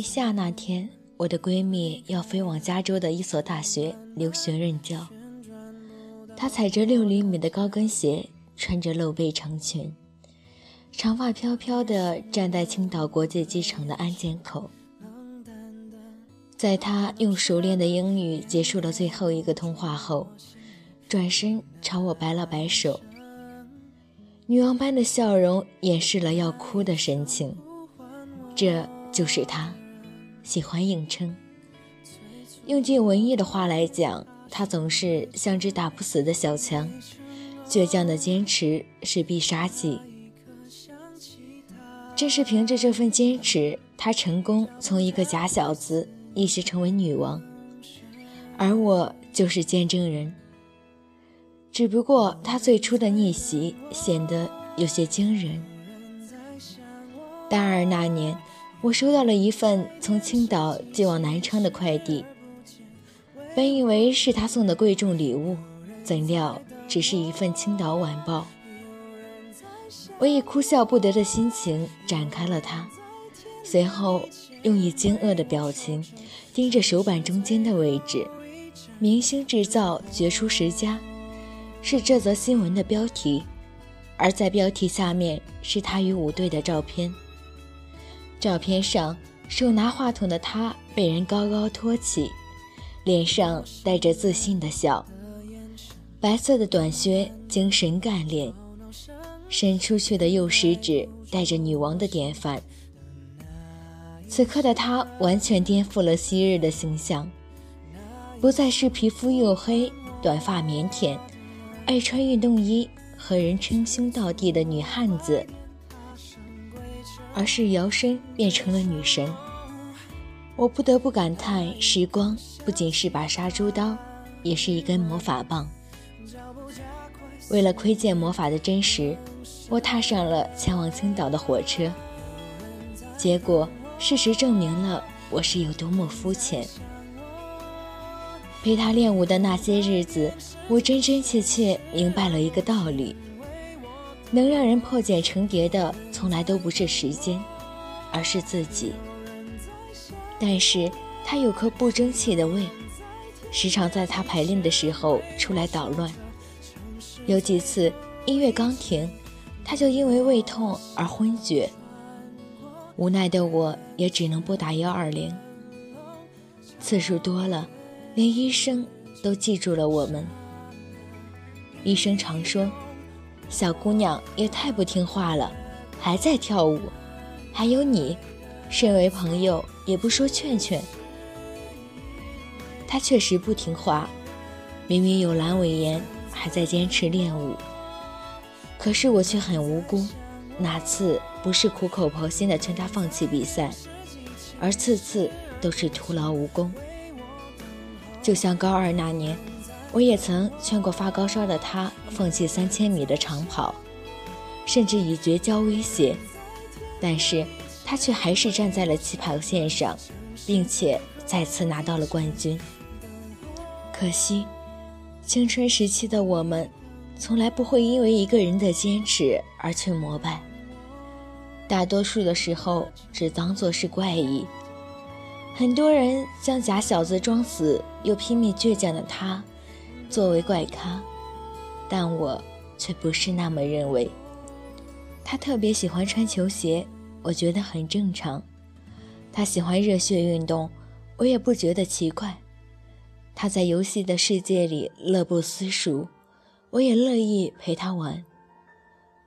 立夏那天，我的闺蜜要飞往加州的一所大学留学任教。她踩着六厘米的高跟鞋，穿着露背长裙，长发飘飘地站在青岛国际机场的安检口。在她用熟练的英语结束了最后一个通话后，转身朝我摆了摆手。女王般的笑容掩饰了要哭的神情，这就是她，喜欢硬撑。用句文艺的话来讲，他总是像只打不死的小强，倔强的坚持是必杀技。正是凭着这份坚持，她成功从一个假小子一时成为女王，而我就是见证人。只不过他最初的逆袭显得有些惊人。大二那年，我收到了一份从青岛寄往南昌的快递，本以为是他送的贵重礼物，怎料只是一份《青岛晚报》。我以哭笑不得的心情展开了它，随后用以惊愕的表情盯着手板中间的位置，“明星制造绝出十佳”。是这则新闻的标题，而在标题下面是他与舞队的照片。照片上，手拿话筒的他被人高高托起，脸上带着自信的笑，白色的短靴精神干练，伸出去的右食指带着女王的典范。此刻的他完全颠覆了昔日的形象，不再是皮肤黝黑、短发腼腆。爱穿运动衣和人称兄道弟的女汉子，而是摇身变成了女神。我不得不感叹，时光不仅是把杀猪刀，也是一根魔法棒。为了窥见魔法的真实，我踏上了前往青岛的火车。结果，事实证明了我是有多么肤浅。陪他练舞的那些日子，我真真切切明白了一个道理：能让人破茧成蝶的，从来都不是时间，而是自己。但是他有颗不争气的胃，时常在他排练的时候出来捣乱。有几次音乐刚停，他就因为胃痛而昏厥。无奈的我也只能拨打幺二零。次数多了。连医生都记住了我们。医生常说：“小姑娘也太不听话了，还在跳舞。”还有你，身为朋友也不说劝劝。她确实不听话，明明有阑尾炎，还在坚持练舞。可是我却很无辜，哪次不是苦口婆心的劝她放弃比赛，而次次都是徒劳无功。就像高二那年，我也曾劝过发高烧的他放弃三千米的长跑，甚至以绝交威胁，但是他却还是站在了起跑线上，并且再次拿到了冠军。可惜，青春时期的我们，从来不会因为一个人的坚持而去膜拜，大多数的时候只当作是怪异。很多人将假小子装死又拼命倔强的他作为怪咖，但我却不是那么认为。他特别喜欢穿球鞋，我觉得很正常；他喜欢热血运动，我也不觉得奇怪；他在游戏的世界里乐不思蜀，我也乐意陪他玩。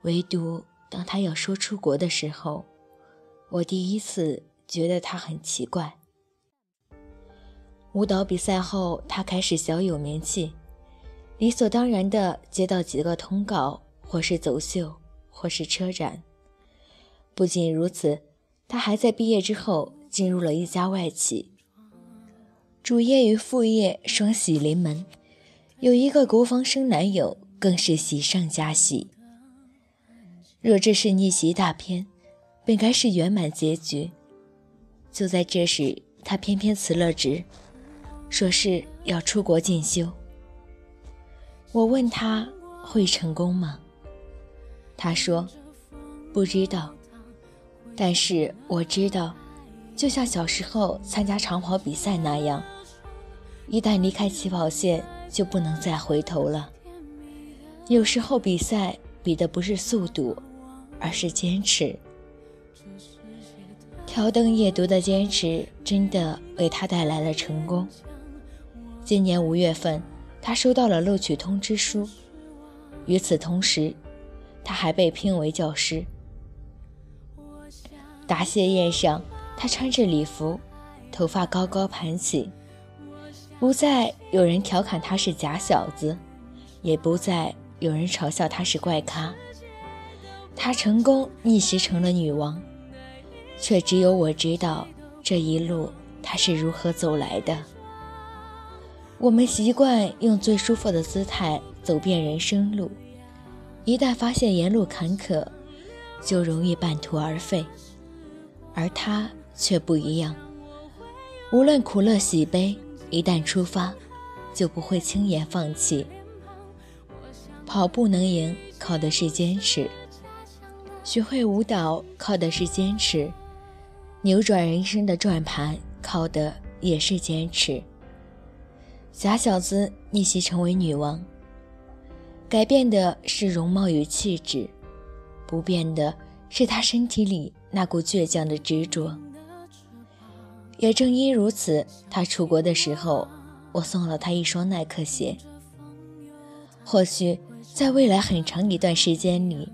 唯独当他要说出国的时候，我第一次觉得他很奇怪。舞蹈比赛后，他开始小有名气，理所当然地接到几个通告，或是走秀，或是车展。不仅如此，他还在毕业之后进入了一家外企，主业与副业双喜临门，有一个国防生男友，更是喜上加喜。若这是逆袭大片，本该是圆满结局。就在这时，他偏偏辞了职。说是要出国进修。我问他会成功吗？他说不知道。但是我知道，就像小时候参加长跑比赛那样，一旦离开起跑线，就不能再回头了。有时候比赛比的不是速度，而是坚持。挑灯夜读的坚持，真的为他带来了成功。今年五月份，他收到了录取通知书。与此同时，他还被聘为教师。答谢宴上，他穿着礼服，头发高高盘起，不再有人调侃他是假小子，也不再有人嘲笑他是怪咖。他成功逆袭成了女王，却只有我知道这一路他是如何走来的。我们习惯用最舒服的姿态走遍人生路，一旦发现沿路坎坷，就容易半途而废。而他却不一样，无论苦乐喜悲，一旦出发，就不会轻言放弃。跑步能赢，靠的是坚持；学会舞蹈，靠的是坚持；扭转人生的转盘，靠的也是坚持。假小子逆袭成为女王，改变的是容貌与气质，不变的是她身体里那股倔强的执着。也正因如此，她出国的时候，我送了她一双耐克鞋。或许在未来很长一段时间里，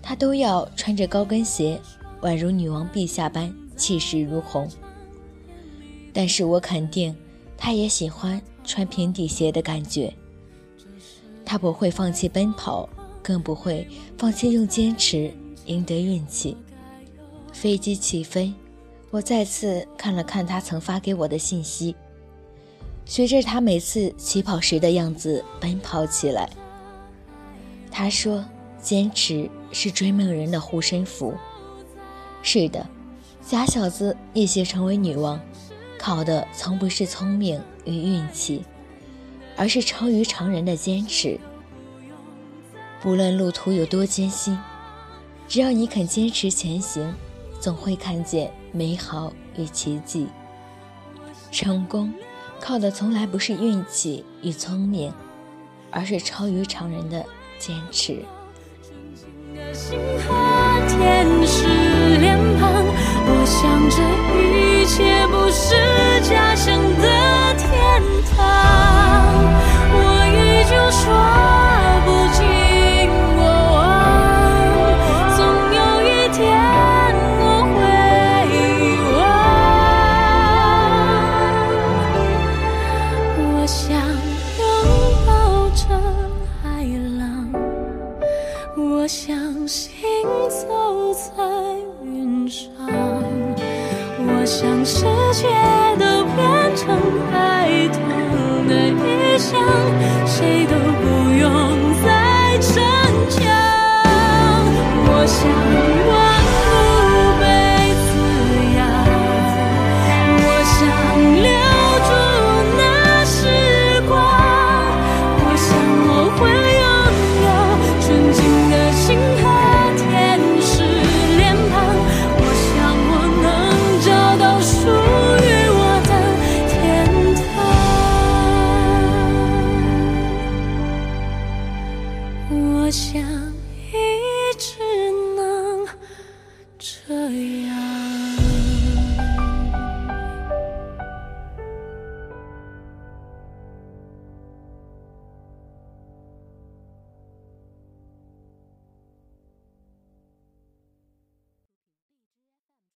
她都要穿着高跟鞋，宛如女王陛下般气势如虹。但是我肯定，她也喜欢。穿平底鞋的感觉，他不会放弃奔跑，更不会放弃用坚持赢得运气。飞机起飞，我再次看了看他曾发给我的信息，学着他每次起跑时的样子奔跑起来。他说：“坚持是追梦人的护身符。”是的，假小子一袭成为女王。靠的从不是聪明与运气，而是超于常人的坚持。不论路途有多艰辛，只要你肯坚持前行，总会看见美好与奇迹。成功靠的从来不是运气与聪明，而是超于常人的坚持。我想这一切不是假想的天堂，我依旧说。